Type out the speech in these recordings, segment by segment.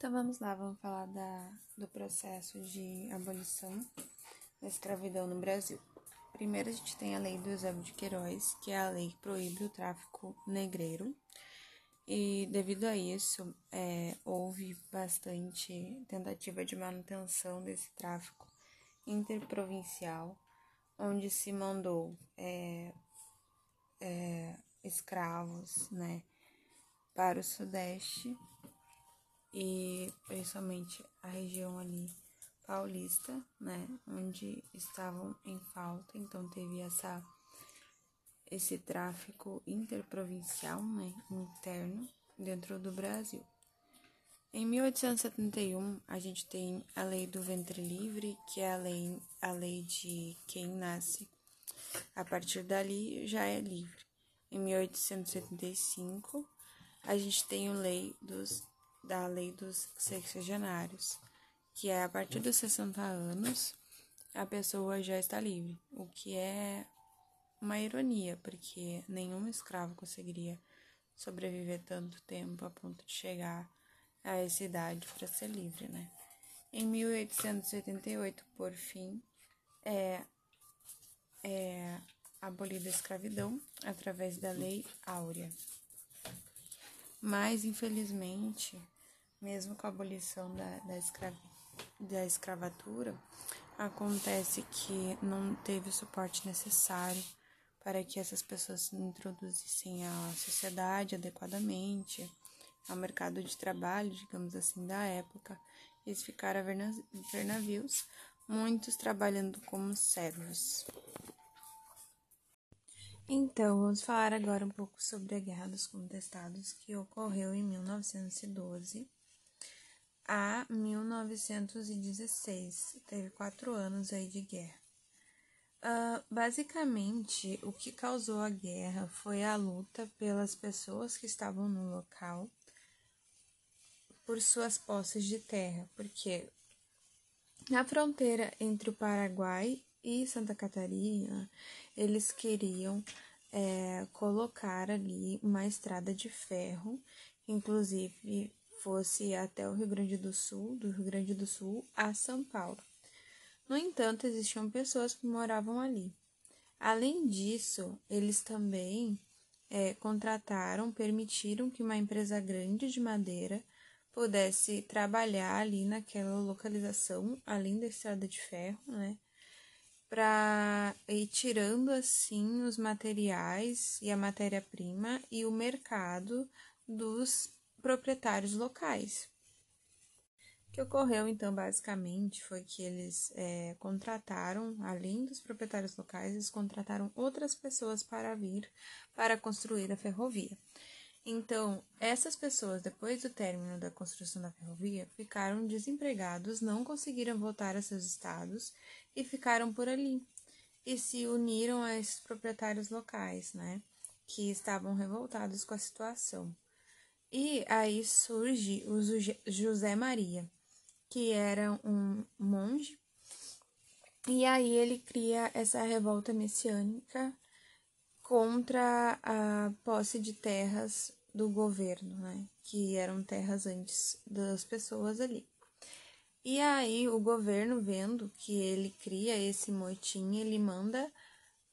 Então vamos lá, vamos falar da, do processo de abolição da escravidão no Brasil. Primeiro a gente tem a lei do Eusébio de Queiroz, que é a lei que proíbe o tráfico negreiro. E devido a isso, é, houve bastante tentativa de manutenção desse tráfico interprovincial, onde se mandou é, é, escravos né, para o Sudeste e principalmente a região ali paulista, né, onde estavam em falta, então teve essa esse tráfico interprovincial, né, interno dentro do Brasil. Em 1871, a gente tem a lei do ventre livre, que é a lei, a lei de quem nasce a partir dali já é livre. Em 1875, a gente tem a lei dos da lei dos sexagenários, que é a partir dos 60 anos a pessoa já está livre, o que é uma ironia, porque nenhum escravo conseguiria sobreviver tanto tempo a ponto de chegar a essa idade para ser livre, né? Em 1888, por fim, é, é abolida a escravidão através da Lei Áurea. Mas, infelizmente, mesmo com a abolição da, da, escravi, da escravatura, acontece que não teve o suporte necessário para que essas pessoas se introduzissem à sociedade adequadamente, ao mercado de trabalho, digamos assim, da época. Eles ficaram a ver navios, muitos trabalhando como servos. Então, vamos falar agora um pouco sobre a Guerra dos Contestados, que ocorreu em 1912 a 1916. Teve quatro anos aí de guerra. Uh, basicamente, o que causou a guerra foi a luta pelas pessoas que estavam no local por suas posses de terra, porque na fronteira entre o Paraguai e Santa Catarina, eles queriam é, colocar ali uma estrada de ferro, inclusive fosse até o Rio Grande do Sul, do Rio Grande do Sul a São Paulo. No entanto, existiam pessoas que moravam ali. Além disso, eles também é, contrataram, permitiram que uma empresa grande de madeira pudesse trabalhar ali naquela localização, além da estrada de ferro, né? para ir tirando assim os materiais e a matéria-prima e o mercado dos proprietários locais. O que ocorreu então basicamente foi que eles é, contrataram, além dos proprietários locais, eles contrataram outras pessoas para vir para construir a ferrovia. Então, essas pessoas, depois do término da construção da ferrovia, ficaram desempregados, não conseguiram voltar a seus estados e ficaram por ali. E se uniram a esses proprietários locais, né? Que estavam revoltados com a situação. E aí surge o José Maria, que era um monge, e aí ele cria essa revolta messiânica contra a posse de terras do governo, né? Que eram terras antes das pessoas ali. E aí o governo, vendo que ele cria esse motim, ele manda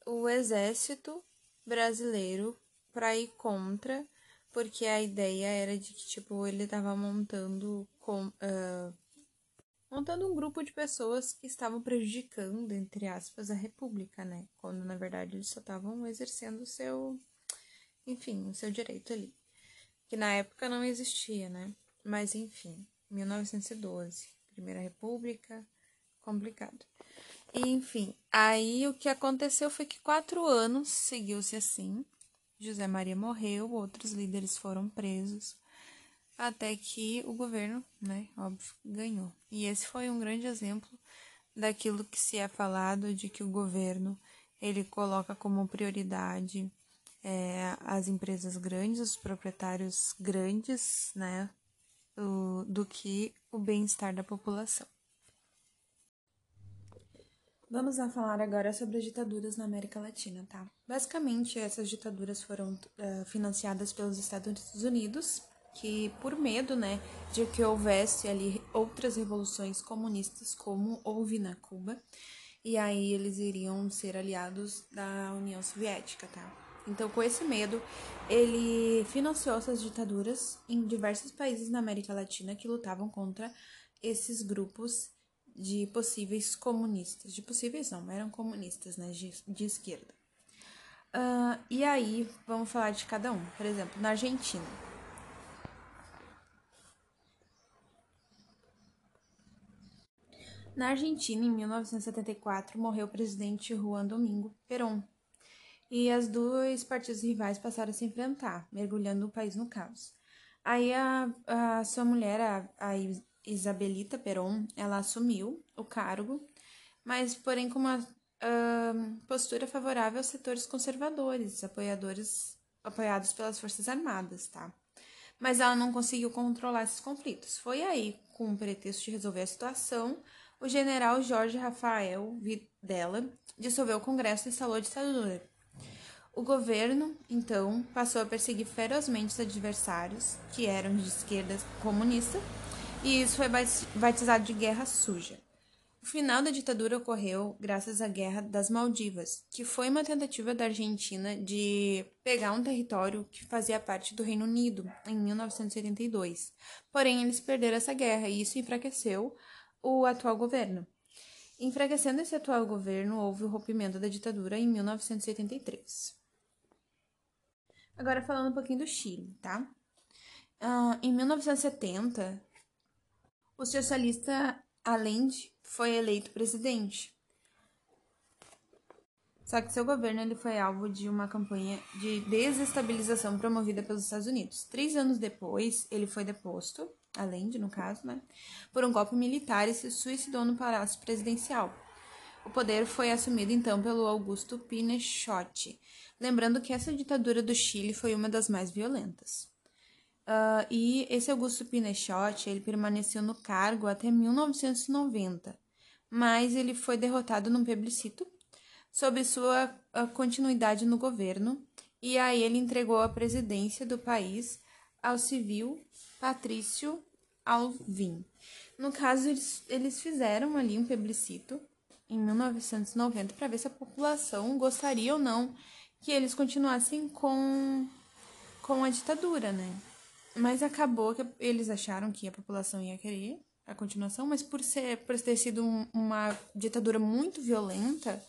o exército brasileiro para ir contra, porque a ideia era de que tipo ele estava montando com uh, montando um grupo de pessoas que estavam prejudicando, entre aspas, a República, né? Quando na verdade eles só estavam exercendo o seu, enfim, o seu direito ali. Que na época não existia, né? Mas enfim, 1912, Primeira República, complicado. E, enfim, aí o que aconteceu foi que quatro anos seguiu-se assim. José Maria morreu, outros líderes foram presos até que o governo, né, óbvio, ganhou. E esse foi um grande exemplo daquilo que se é falado de que o governo ele coloca como prioridade é, as empresas grandes, os proprietários grandes, né, do que o bem-estar da população. Vamos a falar agora sobre as ditaduras na América Latina, tá? Basicamente, essas ditaduras foram uh, financiadas pelos Estados Unidos que por medo, né, de que houvesse ali outras revoluções comunistas como houve na Cuba, e aí eles iriam ser aliados da União Soviética, tá? Então, com esse medo, ele financiou essas ditaduras em diversos países na América Latina que lutavam contra esses grupos de possíveis comunistas. De possíveis não, eram comunistas, né, de, de esquerda. Uh, e aí, vamos falar de cada um. Por exemplo, na Argentina. Na Argentina, em 1974, morreu o presidente Juan Domingo Perón. E as dois partidos rivais passaram a se enfrentar, mergulhando o país no caos. Aí a, a sua mulher, a, a Isabelita Perón, ela assumiu o cargo, mas porém com uma uh, postura favorável aos setores conservadores, apoiadores apoiados pelas Forças Armadas, tá? Mas ela não conseguiu controlar esses conflitos. Foi aí, com o pretexto de resolver a situação, o general Jorge Rafael Videla dissolveu o Congresso e instalou a ditadura. O governo, então, passou a perseguir ferozmente os adversários, que eram de esquerda comunista, e isso foi batizado de Guerra Suja. O final da ditadura ocorreu graças à Guerra das Maldivas, que foi uma tentativa da Argentina de pegar um território que fazia parte do Reino Unido em 1982. Porém, eles perderam essa guerra e isso enfraqueceu o atual governo. Enfraquecendo esse atual governo, houve o rompimento da ditadura em 1983. Agora falando um pouquinho do Chile, tá? Uh, em 1970, o socialista Allende foi eleito presidente. Só que seu governo ele foi alvo de uma campanha de desestabilização promovida pelos Estados Unidos. Três anos depois, ele foi deposto, Allende no caso, né, por um golpe militar e se suicidou no palácio presidencial. O poder foi assumido então pelo Augusto Pinochet, lembrando que essa ditadura do Chile foi uma das mais violentas. Uh, e esse Augusto Pinochet, ele permaneceu no cargo até 1990, mas ele foi derrotado num plebiscito sob sua uh, continuidade no governo, e aí ele entregou a presidência do país ao civil Patrício Alvim. No caso, eles, eles fizeram ali um plebiscito em 1990 para ver se a população gostaria ou não que eles continuassem com, com a ditadura, né? Mas acabou que eles acharam que a população ia querer a continuação, mas por ser por ter sido um, uma ditadura muito violenta,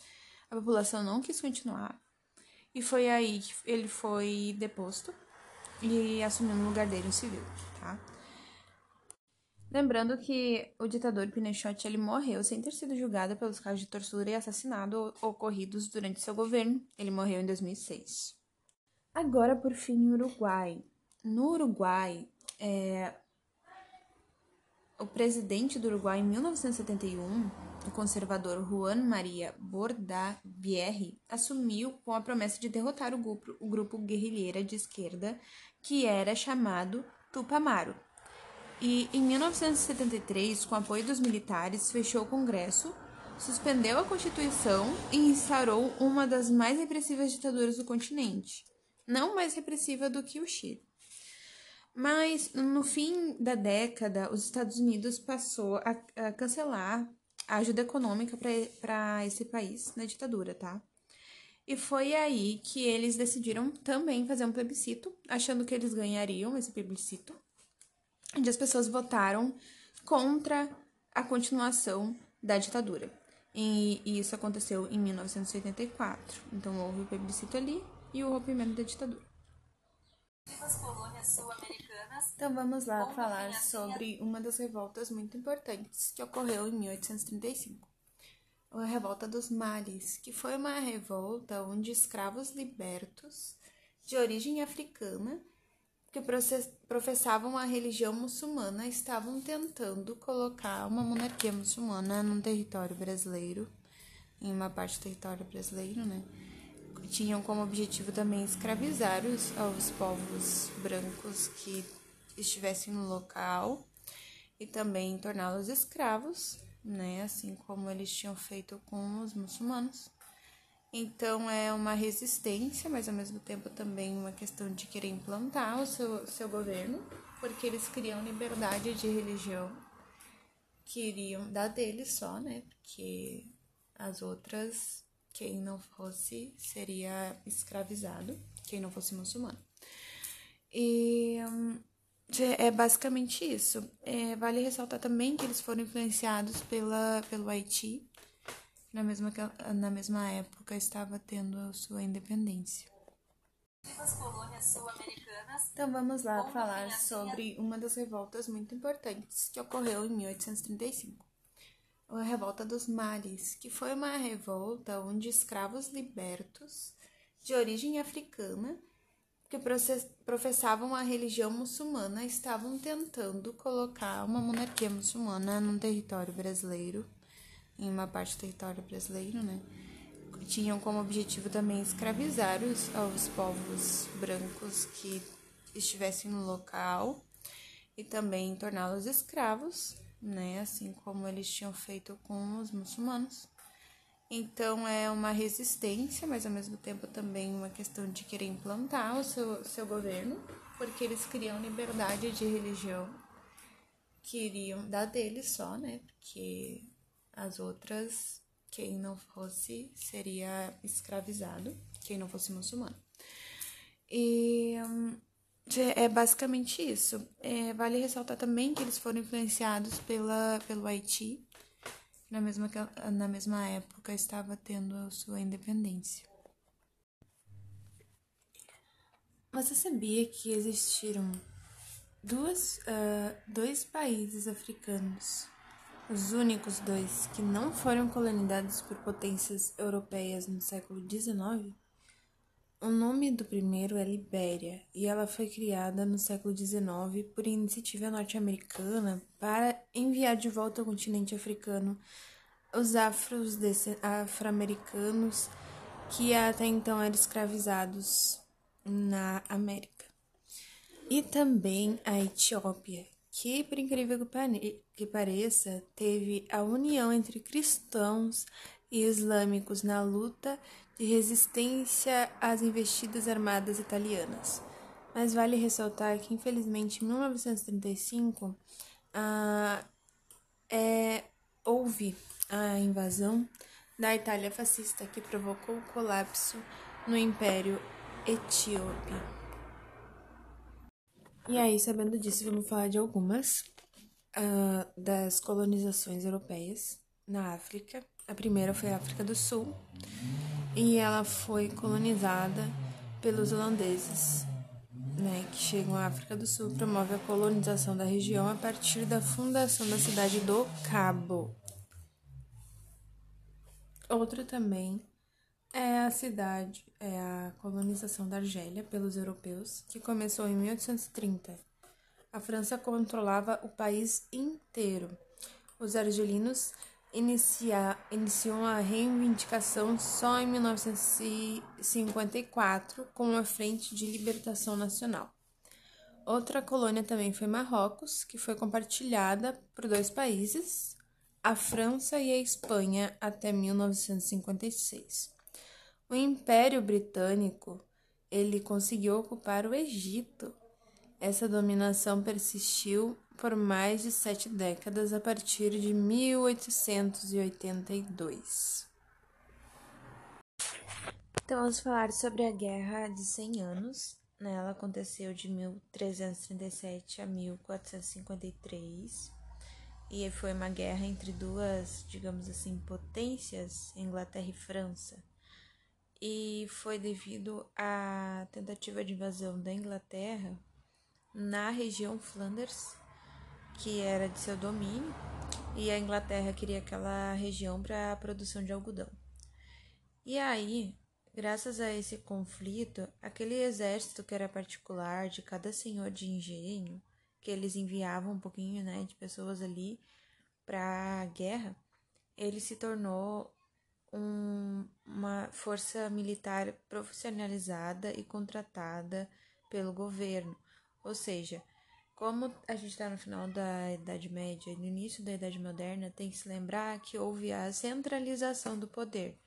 a população não quis continuar. E foi aí que ele foi deposto e assumiu no lugar dele um civil, tá? Lembrando que o ditador Pinochet ele morreu sem ter sido julgado pelos casos de tortura e assassinato ocorridos durante seu governo. Ele morreu em 2006. Agora, por fim, Uruguai. No Uruguai, é, o presidente do Uruguai em 1971, o conservador Juan Maria Bordaberry, assumiu com a promessa de derrotar o grupo, o grupo guerrilheira de esquerda que era chamado Tupamaro. E em 1973, com apoio dos militares, fechou o Congresso, suspendeu a Constituição e instaurou uma das mais repressivas ditaduras do continente, não mais repressiva do que o Chile. Mas no fim da década, os Estados Unidos passou a, a cancelar a ajuda econômica para esse país na ditadura, tá? E foi aí que eles decidiram também fazer um plebiscito, achando que eles ganhariam esse plebiscito, onde as pessoas votaram contra a continuação da ditadura. E, e isso aconteceu em 1984. Então houve o plebiscito ali e o rompimento da ditadura. Então vamos lá falar sobre uma das revoltas muito importantes que ocorreu em 1835. A Revolta dos Males, que foi uma revolta onde escravos libertos de origem africana que professavam a religião muçulmana estavam tentando colocar uma monarquia muçulmana no território brasileiro, em uma parte do território brasileiro, né? Tinham como objetivo também escravizar os, os povos brancos estivessem no local e também torná-los escravos, né, assim como eles tinham feito com os muçulmanos. Então é uma resistência, mas ao mesmo tempo também uma questão de querer implantar o seu, seu governo. porque eles queriam liberdade de religião, queriam dar deles só, né? Porque as outras, quem não fosse, seria escravizado, quem não fosse muçulmano. E hum, é basicamente isso. É, vale ressaltar também que eles foram influenciados pela, pelo Haiti, na mesma, na mesma época estava tendo sua independência. Então vamos lá falar sobre uma das revoltas muito importantes que ocorreu em 1835. A Revolta dos Males, que foi uma revolta onde escravos libertos de origem africana que professavam a religião muçulmana estavam tentando colocar uma monarquia muçulmana no território brasileiro, em uma parte do território brasileiro, né? Tinham como objetivo também escravizar os, os povos brancos que estivessem no local e também torná-los escravos, né? Assim como eles tinham feito com os muçulmanos. Então é uma resistência, mas ao mesmo tempo também uma questão de querer implantar o seu, seu governo, porque eles queriam liberdade de religião, queriam dar deles só, né? Porque as outras, quem não fosse, seria escravizado, quem não fosse muçulmano. E é basicamente isso. É, vale ressaltar também que eles foram influenciados pela, pelo Haiti na mesma, na mesma época estava tendo sua independência. Você sabia que existiram duas, uh, dois países africanos, os únicos dois que não foram colonizados por potências europeias no século XIX? O nome do primeiro é Libéria e ela foi criada no século XIX por iniciativa norte-americana para enviar de volta ao continente africano os afro-americanos que até então eram escravizados na América. E também a Etiópia, que, por incrível que pareça, teve a união entre cristãos e islâmicos na luta de resistência às investidas armadas italianas. Mas vale ressaltar que, infelizmente, em 1935, ah, é, houve a invasão da Itália fascista que provocou o colapso no Império Etíope. E aí, sabendo disso, vamos falar de algumas uh, das colonizações europeias na África. A primeira foi a África do Sul e ela foi colonizada pelos holandeses, né, que chegam à África do Sul, promove a colonização da região a partir da fundação da cidade do Cabo. Outro também é a cidade, é a colonização da Argélia pelos europeus, que começou em 1830. A França controlava o país inteiro. Os argelinos iniciam a reivindicação só em 1954 com a Frente de Libertação Nacional. Outra colônia também foi Marrocos, que foi compartilhada por dois países, a França e a Espanha até 1956. O Império Britânico ele conseguiu ocupar o Egito. Essa dominação persistiu por mais de sete décadas a partir de 1882. Então, vamos falar sobre a Guerra de 100 Anos. Né? Ela aconteceu de 1337 a 1453 e foi uma guerra entre duas, digamos assim, potências, Inglaterra e França. E foi devido à tentativa de invasão da Inglaterra na região Flanders, que era de seu domínio, e a Inglaterra queria aquela região para a produção de algodão. E aí, graças a esse conflito, aquele exército que era particular de cada senhor de engenho, que eles enviavam um pouquinho né, de pessoas ali para a guerra, ele se tornou um, uma força militar profissionalizada e contratada pelo governo. Ou seja, como a gente está no final da Idade Média e no início da Idade Moderna, tem que se lembrar que houve a centralização do poder.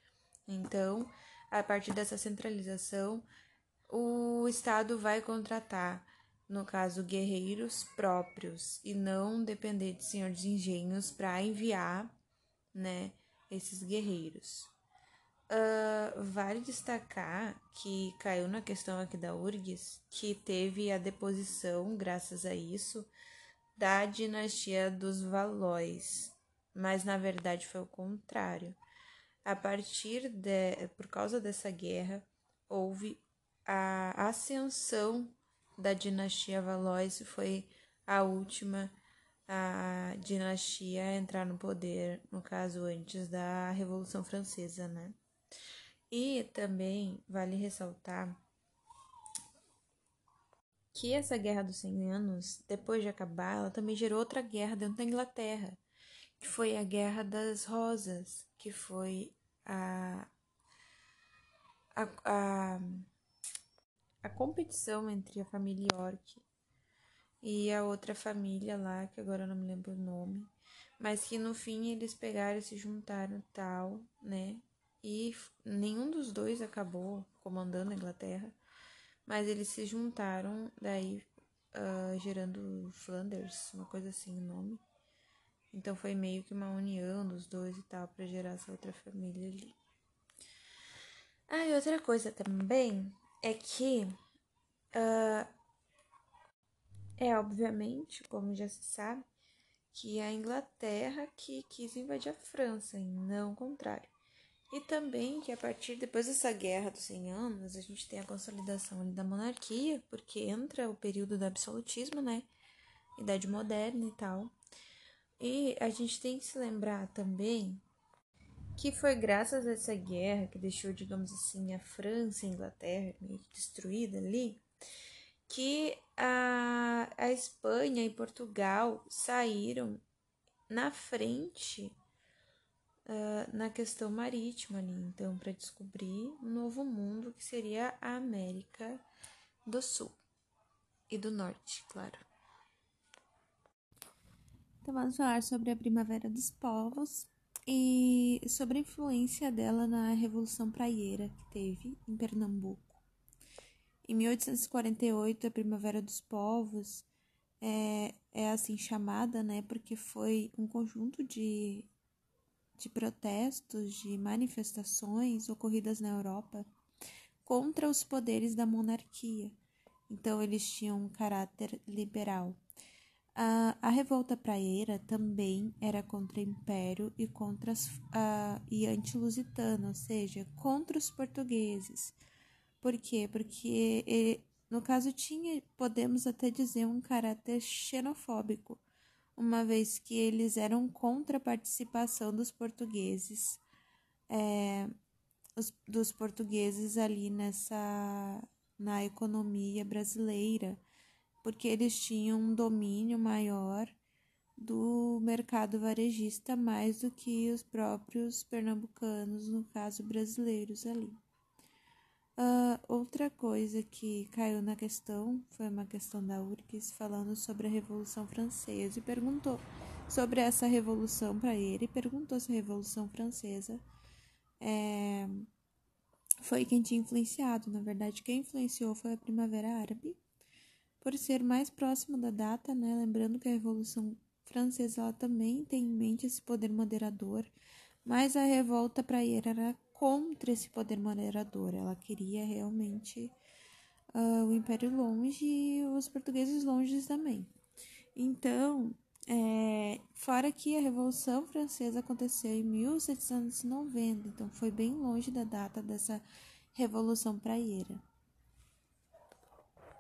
Então, a partir dessa centralização, o Estado vai contratar no caso, guerreiros próprios, e não depender de senhor de engenhos para enviar, né, esses guerreiros. Uh, vale destacar que caiu na questão aqui da URGS que teve a deposição, graças a isso, da dinastia dos Valóis, mas na verdade foi o contrário. A partir de, por causa dessa guerra, houve a ascensão da dinastia Valois, foi a última a dinastia a entrar no poder, no caso antes da Revolução Francesa, né? E também vale ressaltar que essa Guerra dos 100 Anos, depois de acabar, ela também gerou outra guerra dentro da Inglaterra, que foi a Guerra das Rosas, que foi a, a, a, a competição entre a família York e a outra família lá, que agora eu não me lembro o nome, mas que no fim eles pegaram e se juntaram tal, né? E nenhum dos dois acabou comandando a Inglaterra, mas eles se juntaram, daí uh, gerando Flanders, uma coisa assim o nome. Então foi meio que uma união dos dois e tal para gerar essa outra família ali. Ah, e outra coisa também é que uh, é obviamente, como já se sabe, que a Inglaterra que quis invadir a França e não o contrário. E também que a partir depois dessa guerra dos 100 anos, a gente tem a consolidação da monarquia, porque entra o período do absolutismo, né? Idade moderna e tal. E a gente tem que se lembrar também que foi graças a essa guerra que deixou, digamos assim, a França e a Inglaterra meio destruída ali, que a, a Espanha e Portugal saíram na frente uh, na questão marítima ali, então, para descobrir um novo mundo que seria a América do Sul e do Norte, claro. Então, vamos falar sobre a Primavera dos Povos e sobre a influência dela na Revolução Praieira que teve em Pernambuco. Em 1848, a Primavera dos Povos é, é assim chamada, né, porque foi um conjunto de, de protestos, de manifestações ocorridas na Europa contra os poderes da monarquia. Então, eles tinham um caráter liberal. A, a revolta praieira também era contra o império e contra as, a, e anti-lusitano, ou seja, contra os portugueses. Por quê? Porque no caso tinha, podemos até dizer, um caráter xenofóbico, uma vez que eles eram contra a participação dos portugueses, é, os, dos portugueses ali nessa na economia brasileira porque eles tinham um domínio maior do mercado varejista mais do que os próprios pernambucanos, no caso brasileiros ali. Uh, outra coisa que caiu na questão foi uma questão da URGS falando sobre a Revolução Francesa e perguntou sobre essa revolução para ele, perguntou se a Revolução Francesa é, foi quem tinha influenciado. Na verdade, quem influenciou foi a Primavera Árabe por ser mais próximo da data, né? Lembrando que a Revolução Francesa ela também tem em mente esse poder moderador, mas a revolta praieira era contra esse poder moderador. Ela queria realmente uh, o Império longe e os portugueses longe também. Então, é, fora que a Revolução Francesa aconteceu em 1790, então foi bem longe da data dessa Revolução Praieira.